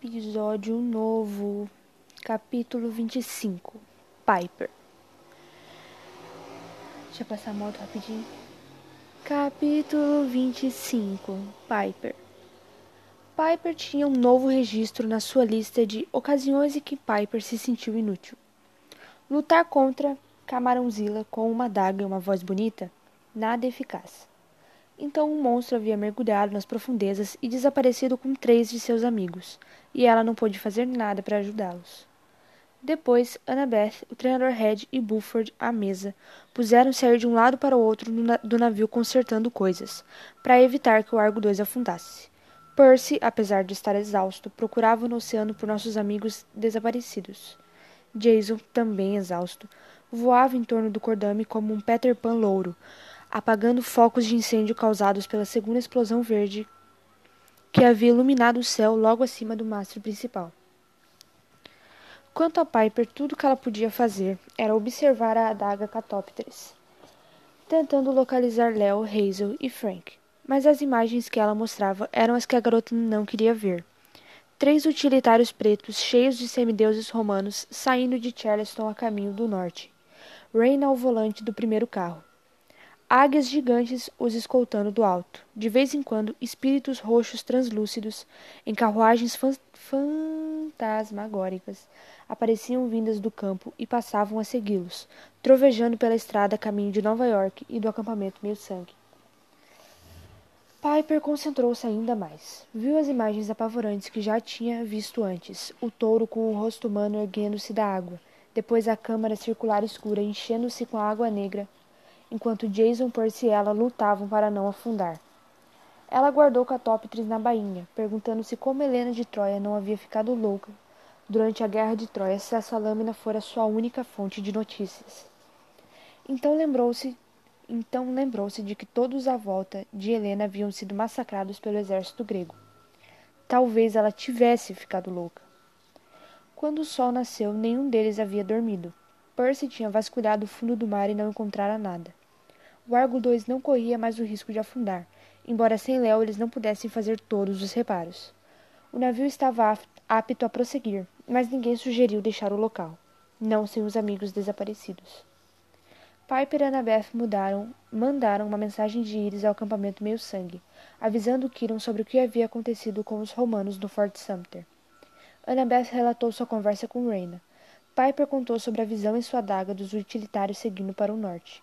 Episódio novo, capítulo 25 Piper. Deixa eu passar a moto rapidinho. Capítulo 25 Piper. Piper tinha um novo registro na sua lista de ocasiões em que Piper se sentiu inútil. Lutar contra Camarãozila com uma daga e uma voz bonita? Nada eficaz. Então um monstro havia mergulhado nas profundezas e desaparecido com três de seus amigos, e ela não pôde fazer nada para ajudá-los. Depois, Annabeth, o treinador Red e Buford à mesa puseram-se a ir de um lado para o outro do navio consertando coisas, para evitar que o Argo 2 afundasse. Percy, apesar de estar exausto, procurava no oceano por nossos amigos desaparecidos. Jason, também exausto, voava em torno do cordame como um Peter Pan louro, apagando focos de incêndio causados pela segunda explosão verde que havia iluminado o céu logo acima do mastro principal. Quanto a Piper, tudo que ela podia fazer era observar a adaga Catópteris, tentando localizar Leo, Hazel e Frank. Mas as imagens que ela mostrava eram as que a garota não queria ver. Três utilitários pretos, cheios de semideuses romanos, saindo de Charleston a caminho do norte. Rain ao volante do primeiro carro águias gigantes os escoltando do alto. De vez em quando, espíritos roxos translúcidos, em carruagens fan fantasmagóricas, apareciam vindas do campo e passavam a segui-los, trovejando pela estrada a caminho de Nova York e do acampamento Meio-Sangue. Piper concentrou-se ainda mais. Viu as imagens apavorantes que já tinha visto antes: o touro com o rosto humano erguendo-se da água, depois a câmara circular escura enchendo-se com a água negra enquanto Jason, Percy e ela lutavam para não afundar. Ela guardou Catóptris na bainha, perguntando-se como Helena de Troia não havia ficado louca durante a guerra de Troia se essa lâmina fora sua única fonte de notícias. Então lembrou-se então lembrou-se de que todos à volta de Helena haviam sido massacrados pelo exército grego. Talvez ela tivesse ficado louca. Quando o sol nasceu, nenhum deles havia dormido. Percy tinha vasculhado o fundo do mar e não encontrara nada. O Argo 2 não corria mais o risco de afundar, embora sem Léo eles não pudessem fazer todos os reparos. O navio estava apto a prosseguir, mas ninguém sugeriu deixar o local, não sem os amigos desaparecidos. Piper e Annabeth mudaram, mandaram uma mensagem de íris ao acampamento meio-sangue, avisando Kiron sobre o que havia acontecido com os romanos no Fort Sumter. Annabeth relatou sua conversa com Reina. Piper contou sobre a visão em sua adaga dos utilitários seguindo para o norte.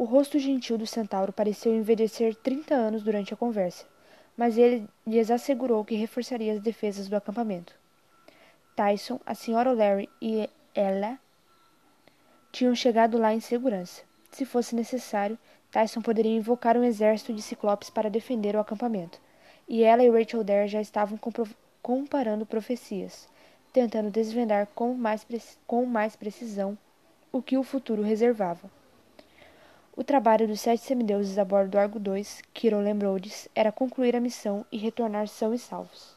O rosto gentil do centauro pareceu envelhecer trinta anos durante a conversa, mas ele lhes assegurou que reforçaria as defesas do acampamento. Tyson, a senhora O'Leary e ela tinham chegado lá em segurança. Se fosse necessário, Tyson poderia invocar um exército de ciclopes para defender o acampamento, e ela e Rachel Dare já estavam comparando profecias, tentando desvendar com mais, com mais precisão o que o futuro reservava. O trabalho dos sete semideuses a bordo do Argo 2, Kiron lembrou-lhes, era concluir a missão e retornar são e salvos.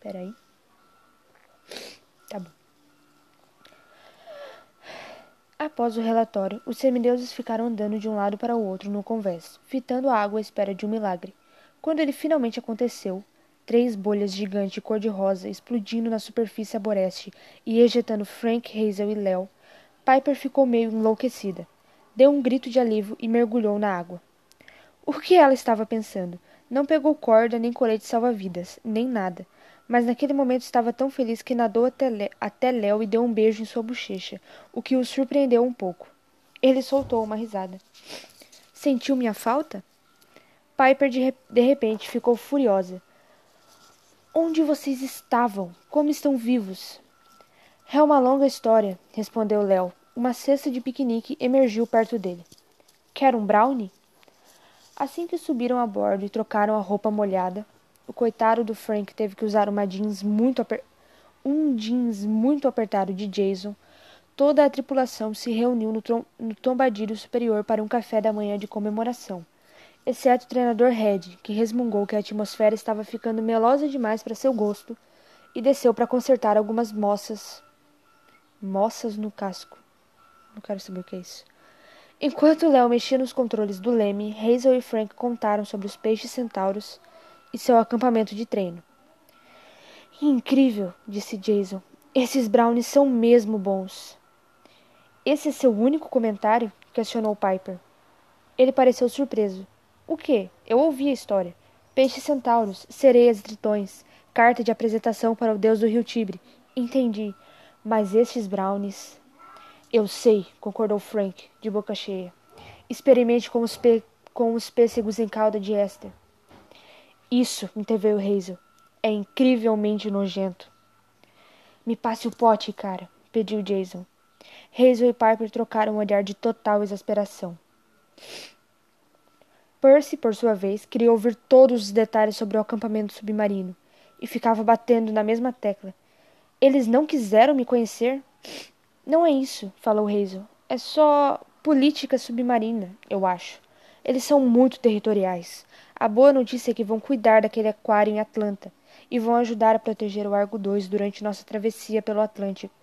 Peraí. Tá bom. Após o relatório, os semideuses ficaram andando de um lado para o outro no convés, fitando a água à espera de um milagre. Quando ele finalmente aconteceu, três bolhas gigantes cor-de-rosa explodindo na superfície aboreste e ejetando Frank, Hazel e Léo, Piper ficou meio enlouquecida deu um grito de alívio e mergulhou na água. O que ela estava pensando? Não pegou corda, nem colete salva-vidas, nem nada. Mas naquele momento estava tão feliz que nadou até Léo e deu um beijo em sua bochecha, o que o surpreendeu um pouco. Ele soltou uma risada. Sentiu minha falta? Piper de, de repente ficou furiosa. Onde vocês estavam? Como estão vivos? É uma longa história, respondeu Léo, uma cesta de piquenique emergiu perto dele. Quer um brownie? Assim que subiram a bordo e trocaram a roupa molhada, o coitado do Frank teve que usar uma jeans muito aper... um jeans muito apertado de Jason. Toda a tripulação se reuniu no, trom... no tombadilho superior para um café da manhã de comemoração, exceto o treinador Red, que resmungou que a atmosfera estava ficando melosa demais para seu gosto e desceu para consertar algumas moças moças no casco. Não quero saber o que é isso. Enquanto Léo mexia nos controles do Leme, Hazel e Frank contaram sobre os peixes centauros e seu acampamento de treino. Incrível, disse Jason. Esses brownies são mesmo bons. Esse é seu único comentário? questionou Piper. Ele pareceu surpreso. O quê? Eu ouvi a história. Peixes centauros, sereias e tritões, carta de apresentação para o deus do rio Tibre. Entendi. Mas estes brownies. Eu sei, concordou Frank, de boca cheia. Experimente com os, pe... com os pêssegos em calda de Esther. Isso, interveio Hazel. É incrivelmente nojento. Me passe o pote, cara, pediu Jason. Hazel e Piper trocaram um olhar de total exasperação. Percy, por sua vez, queria ouvir todos os detalhes sobre o acampamento submarino e ficava batendo na mesma tecla. Eles não quiseram me conhecer? Não é isso, falou Hazel. É só política submarina, eu acho. Eles são muito territoriais. A boa notícia é que vão cuidar daquele aquário em Atlanta e vão ajudar a proteger o Argo 2 durante nossa travessia pelo Atlântico.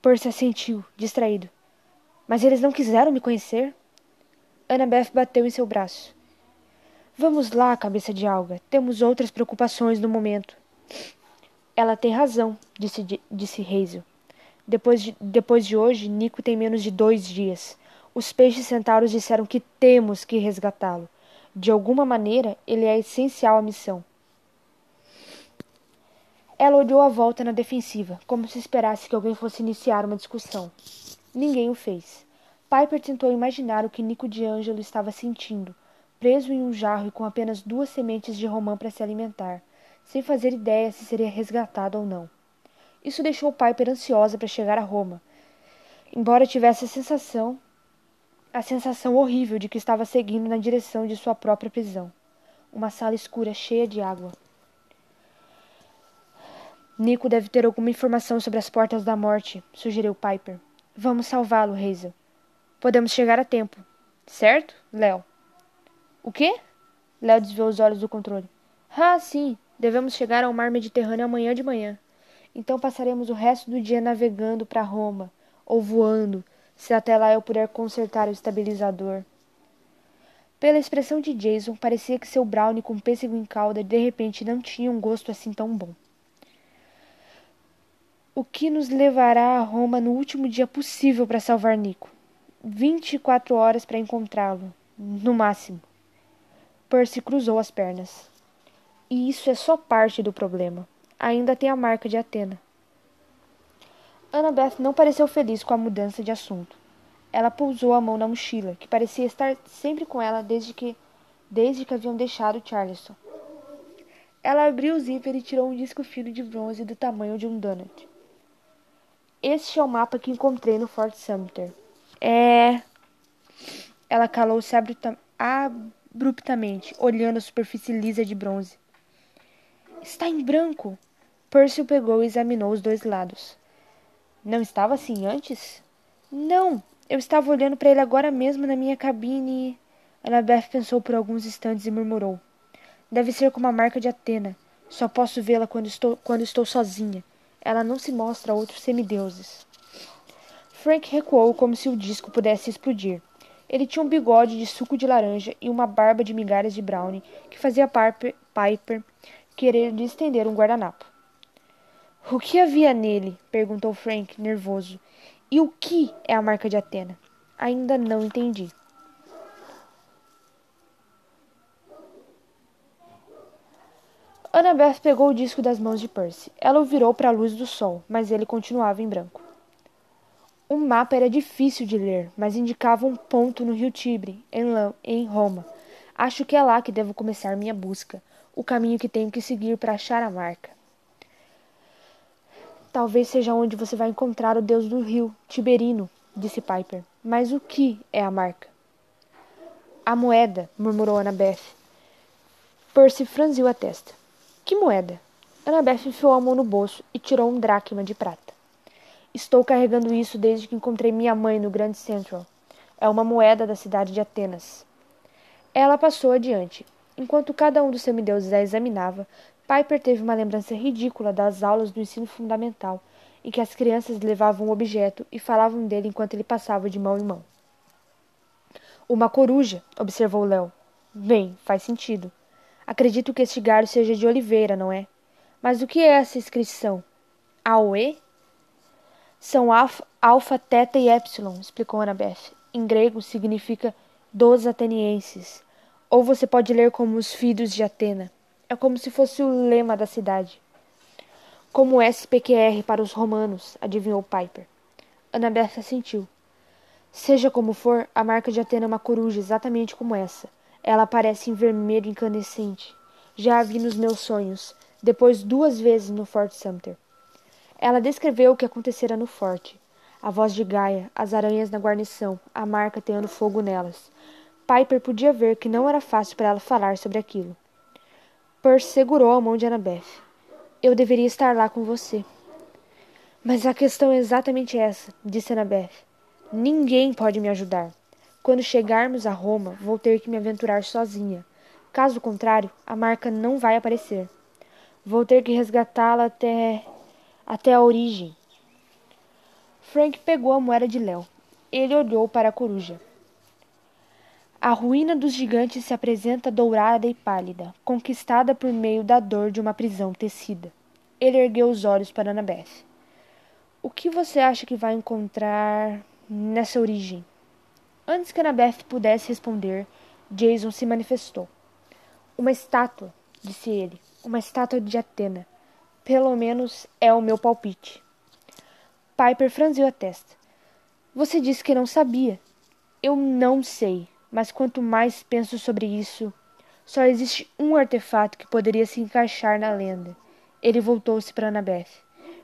Percy assentiu, distraído. Mas eles não quiseram me conhecer? Annabeth bateu em seu braço. Vamos lá, cabeça de alga. Temos outras preocupações no momento. Ela tem razão, disse, disse Hazel. Depois de, depois de hoje, Nico tem menos de dois dias. Os peixes centauros disseram que temos que resgatá-lo. De alguma maneira, ele é essencial à missão. Ela olhou à volta na defensiva, como se esperasse que alguém fosse iniciar uma discussão. Ninguém o fez. Piper tentou imaginar o que Nico de Angelo estava sentindo, preso em um jarro e com apenas duas sementes de romã para se alimentar, sem fazer ideia se seria resgatado ou não. Isso deixou Piper ansiosa para chegar a Roma, embora tivesse a sensação a sensação horrível de que estava seguindo na direção de sua própria prisão. Uma sala escura cheia de água. Nico deve ter alguma informação sobre as portas da morte, sugeriu Piper. Vamos salvá-lo, Hazel. Podemos chegar a tempo. Certo, Léo? O quê? Léo desviou os olhos do controle. Ah, sim. Devemos chegar ao mar Mediterrâneo amanhã de manhã. Então passaremos o resto do dia navegando para Roma, ou voando, se até lá eu puder consertar o estabilizador. Pela expressão de Jason, parecia que seu brownie com pêssego em calda de repente não tinha um gosto assim tão bom. O que nos levará a Roma no último dia possível para salvar Nico? vinte e quatro horas para encontrá-lo, no máximo. Percy cruzou as pernas. E isso é só parte do problema. Ainda tem a marca de Atena. Annabeth não pareceu feliz com a mudança de assunto. Ela pousou a mão na mochila, que parecia estar sempre com ela desde que, desde que haviam deixado Charleston. Ela abriu o zíper e tirou um disco fino de bronze do tamanho de um donut. Este é o mapa que encontrei no Fort Sumter. É. Ela calou-se abruptamente, olhando a superfície lisa de bronze. Está em branco. Percy o pegou e examinou os dois lados. Não estava assim antes? Não. Eu estava olhando para ele agora mesmo na minha cabine. Annabeth pensou por alguns instantes e murmurou. Deve ser como a marca de Atena. Só posso vê-la quando estou, quando estou sozinha. Ela não se mostra a outros semideuses. Frank recuou como se o disco pudesse explodir. Ele tinha um bigode de suco de laranja e uma barba de migalhas de brownie que fazia Piper querer lhe estender um guardanapo. O que havia nele? perguntou Frank, nervoso. E o que é a marca de Atena? Ainda não entendi. Annabeth pegou o disco das mãos de Percy. Ela o virou para a luz do sol, mas ele continuava em branco. O mapa era difícil de ler, mas indicava um ponto no rio Tibre, em Roma. Acho que é lá que devo começar minha busca, o caminho que tenho que seguir para achar a marca. Talvez seja onde você vai encontrar o deus do rio, Tiberino, disse Piper. Mas o que é a marca? A moeda, murmurou Annabeth. Percy franziu a testa. Que moeda? Annabeth enfiou a mão no bolso e tirou um dracma de prata. Estou carregando isso desde que encontrei minha mãe no Grand Central. É uma moeda da cidade de Atenas. Ela passou adiante. Enquanto cada um dos semideuses a examinava, Piper teve uma lembrança ridícula das aulas do ensino fundamental, em que as crianças levavam um objeto e falavam dele enquanto ele passava de mão em mão. Uma coruja, observou Léo. Bem, faz sentido. Acredito que este galho seja de oliveira, não é? Mas o que é essa inscrição? Aue? São alfa, alfa, teta e epsilon, explicou Annabeth. Em grego significa dos atenienses. Ou você pode ler como os filhos de Atena. É como se fosse o lema da cidade. Como SPQR para os romanos, adivinhou Piper. Annabeth assentiu. Seja como for, a marca de Atena é uma coruja exatamente como essa. Ela aparece em vermelho incandescente. Já a vi nos meus sonhos, depois duas vezes no Fort Sumter. Ela descreveu o que acontecera no forte. A voz de Gaia, as aranhas na guarnição, a marca teando fogo nelas. Piper podia ver que não era fácil para ela falar sobre aquilo. Percy segurou a mão de Annabeth. Eu deveria estar lá com você. Mas a questão é exatamente essa, disse Annabeth. Ninguém pode me ajudar. Quando chegarmos a Roma, vou ter que me aventurar sozinha. Caso contrário, a marca não vai aparecer. Vou ter que resgatá-la até até a origem. Frank pegou a moeda de Léo. Ele olhou para a coruja. A ruína dos gigantes se apresenta dourada e pálida, conquistada por meio da dor de uma prisão tecida. Ele ergueu os olhos para Annabeth. O que você acha que vai encontrar nessa origem? Antes que Annabeth pudesse responder, Jason se manifestou. Uma estátua, disse ele. Uma estátua de Atena. Pelo menos é o meu palpite. Piper franziu a testa. Você disse que não sabia. Eu não sei, mas quanto mais penso sobre isso, só existe um artefato que poderia se encaixar na lenda. Ele voltou-se para Annabeth.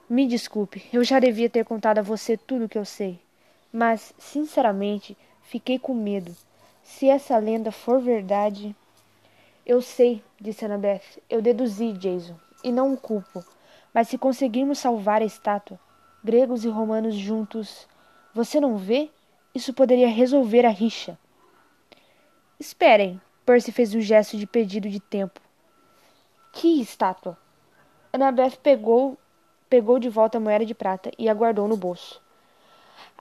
Me desculpe, eu já devia ter contado a você tudo o que eu sei. Mas, sinceramente, fiquei com medo. Se essa lenda for verdade. Eu sei, disse Annabeth. Eu deduzi, Jason e não o culpo. Mas se conseguirmos salvar a estátua, gregos e romanos juntos, você não vê? Isso poderia resolver a rixa. Esperem, Percy fez um gesto de pedido de tempo. Que estátua? Annabeth pegou, pegou de volta a moeda de prata e a guardou no bolso.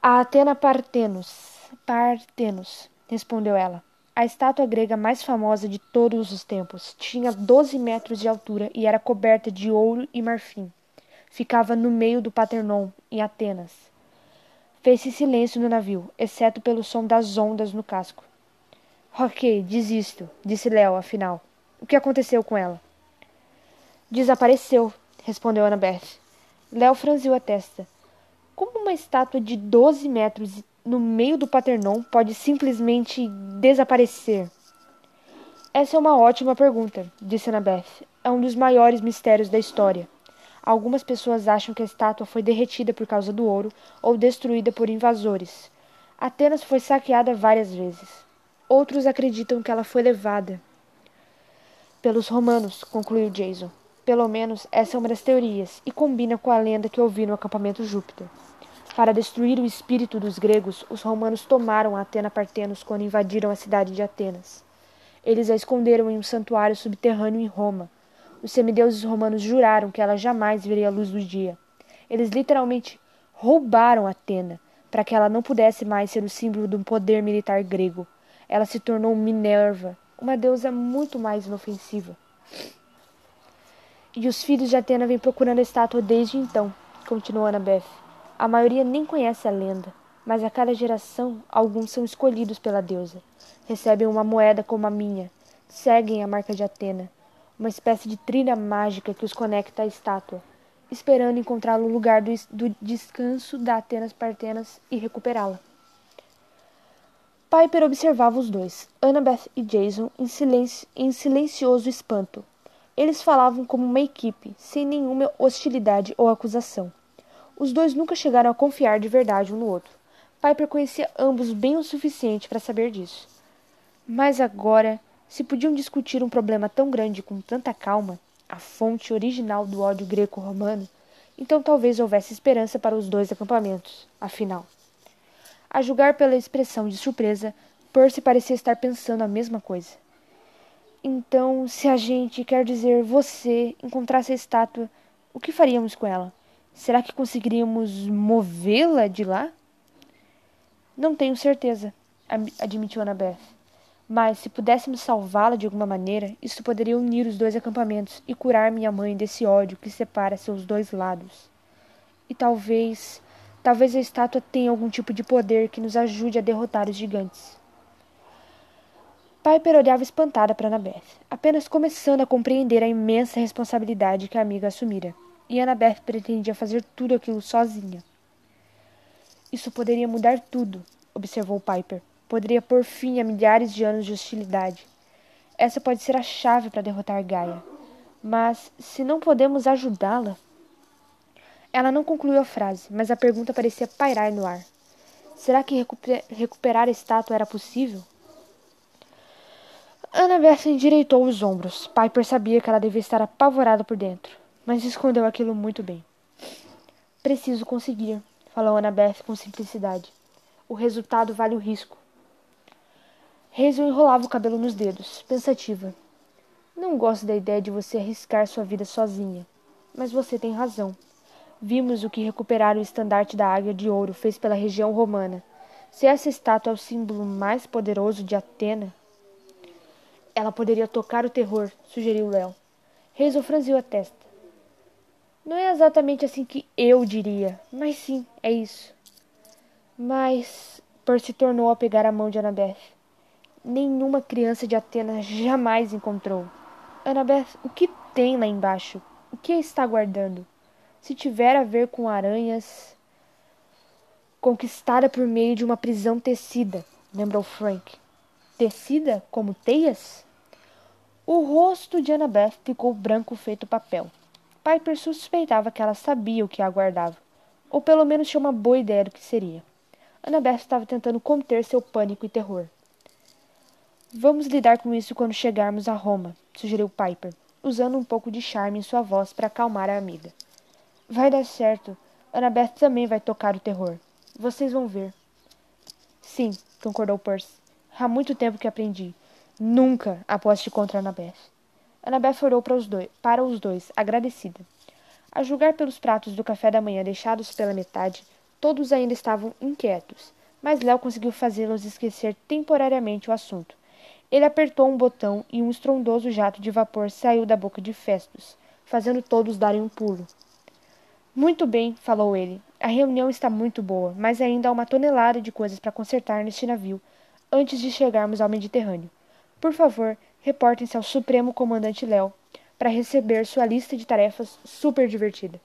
A Atena Partenos. Partenos, respondeu ela. A estátua grega mais famosa de todos os tempos tinha 12 metros de altura e era coberta de ouro e marfim. Ficava no meio do Paternon, em Atenas. Fez-se silêncio no navio, exceto pelo som das ondas no casco. Ok, desisto, disse Léo, afinal. O que aconteceu com ela? Desapareceu, respondeu Annabeth. Léo franziu a testa. Como uma estátua de 12 metros no meio do Paternon pode simplesmente desaparecer? Essa é uma ótima pergunta, disse Annabeth. É um dos maiores mistérios da história. Algumas pessoas acham que a estátua foi derretida por causa do ouro ou destruída por invasores. Atenas foi saqueada várias vezes. Outros acreditam que ela foi levada pelos romanos, concluiu Jason. Pelo menos essa é uma das teorias e combina com a lenda que ouvi no acampamento Júpiter. Para destruir o espírito dos gregos, os romanos tomaram a Atena Partenos quando invadiram a cidade de Atenas. Eles a esconderam em um santuário subterrâneo em Roma. Os semideuses romanos juraram que ela jamais veria a luz do dia. Eles literalmente roubaram Atena para que ela não pudesse mais ser o símbolo do poder militar grego. Ela se tornou Minerva, uma deusa muito mais inofensiva. E os filhos de Atena vêm procurando a estátua desde então, continuou Annabeth. A maioria nem conhece a lenda, mas a cada geração alguns são escolhidos pela deusa. Recebem uma moeda como a minha, seguem a marca de Atena, uma espécie de trilha mágica que os conecta à estátua, esperando encontrar o lugar do, do descanso da Atenas Partenas e recuperá-la. Piper observava os dois, Annabeth e Jason, em, silêncio, em silencioso espanto. Eles falavam como uma equipe, sem nenhuma hostilidade ou acusação. Os dois nunca chegaram a confiar de verdade um no outro. Piper conhecia ambos bem o suficiente para saber disso. Mas agora, se podiam discutir um problema tão grande com tanta calma, a fonte original do ódio greco-romano, então talvez houvesse esperança para os dois acampamentos, afinal. A julgar pela expressão de surpresa, Percy parecia estar pensando a mesma coisa. Então, se a gente, quer dizer você, encontrasse a estátua, o que faríamos com ela? Será que conseguiríamos movê-la de lá? Não tenho certeza, admitiu Annabeth. Mas se pudéssemos salvá-la de alguma maneira, isso poderia unir os dois acampamentos e curar minha mãe desse ódio que separa seus dois lados. E talvez, talvez a estátua tenha algum tipo de poder que nos ajude a derrotar os gigantes. Piper olhava espantada para Annabeth, apenas começando a compreender a imensa responsabilidade que a amiga assumira. E Annabeth pretendia fazer tudo aquilo sozinha. Isso poderia mudar tudo, observou Piper. Poderia pôr fim a milhares de anos de hostilidade. Essa pode ser a chave para derrotar Gaia. Mas se não podemos ajudá-la. Ela não concluiu a frase, mas a pergunta parecia pairar no ar. Será que recuperar a estátua era possível? Annabeth endireitou os ombros. Piper sabia que ela devia estar apavorada por dentro, mas escondeu aquilo muito bem. Preciso conseguir, falou Annabeth com simplicidade. O resultado vale o risco. Hazel enrolava o cabelo nos dedos, pensativa. Não gosto da ideia de você arriscar sua vida sozinha, mas você tem razão. Vimos o que recuperar o estandarte da Águia de Ouro fez pela região romana. Se essa estátua é o símbolo mais poderoso de Atena, ela poderia tocar o terror, sugeriu Léo. Hazel franziu a testa. Não é exatamente assim que eu diria, mas sim, é isso. Mas Percy tornou a pegar a mão de Annabeth. Nenhuma criança de Atenas jamais encontrou. Annabeth, o que tem lá embaixo? O que está guardando? Se tiver a ver com aranhas conquistada por meio de uma prisão tecida, lembrou Frank. Tecida como teias? O rosto de Annabeth ficou branco feito papel. Piper suspeitava que ela sabia o que aguardava, ou pelo menos tinha uma boa ideia do que seria. Annabeth estava tentando conter seu pânico e terror. Vamos lidar com isso quando chegarmos a Roma, sugeriu Piper, usando um pouco de charme em sua voz para acalmar a amiga. Vai dar certo. Annabeth também vai tocar o terror. Vocês vão ver. Sim, concordou Percy. Há muito tempo que aprendi. Nunca aposte contra Annabeth. Annabeth olhou para os dois, para os dois, agradecida. A julgar pelos pratos do café da manhã deixados pela metade, todos ainda estavam inquietos, mas Léo conseguiu fazê-los esquecer temporariamente o assunto. Ele apertou um botão e um estrondoso jato de vapor saiu da boca de Festus, fazendo todos darem um pulo. Muito bem, falou ele. A reunião está muito boa, mas ainda há uma tonelada de coisas para consertar neste navio antes de chegarmos ao Mediterrâneo. Por favor, reportem-se ao Supremo Comandante Léo para receber sua lista de tarefas super divertida.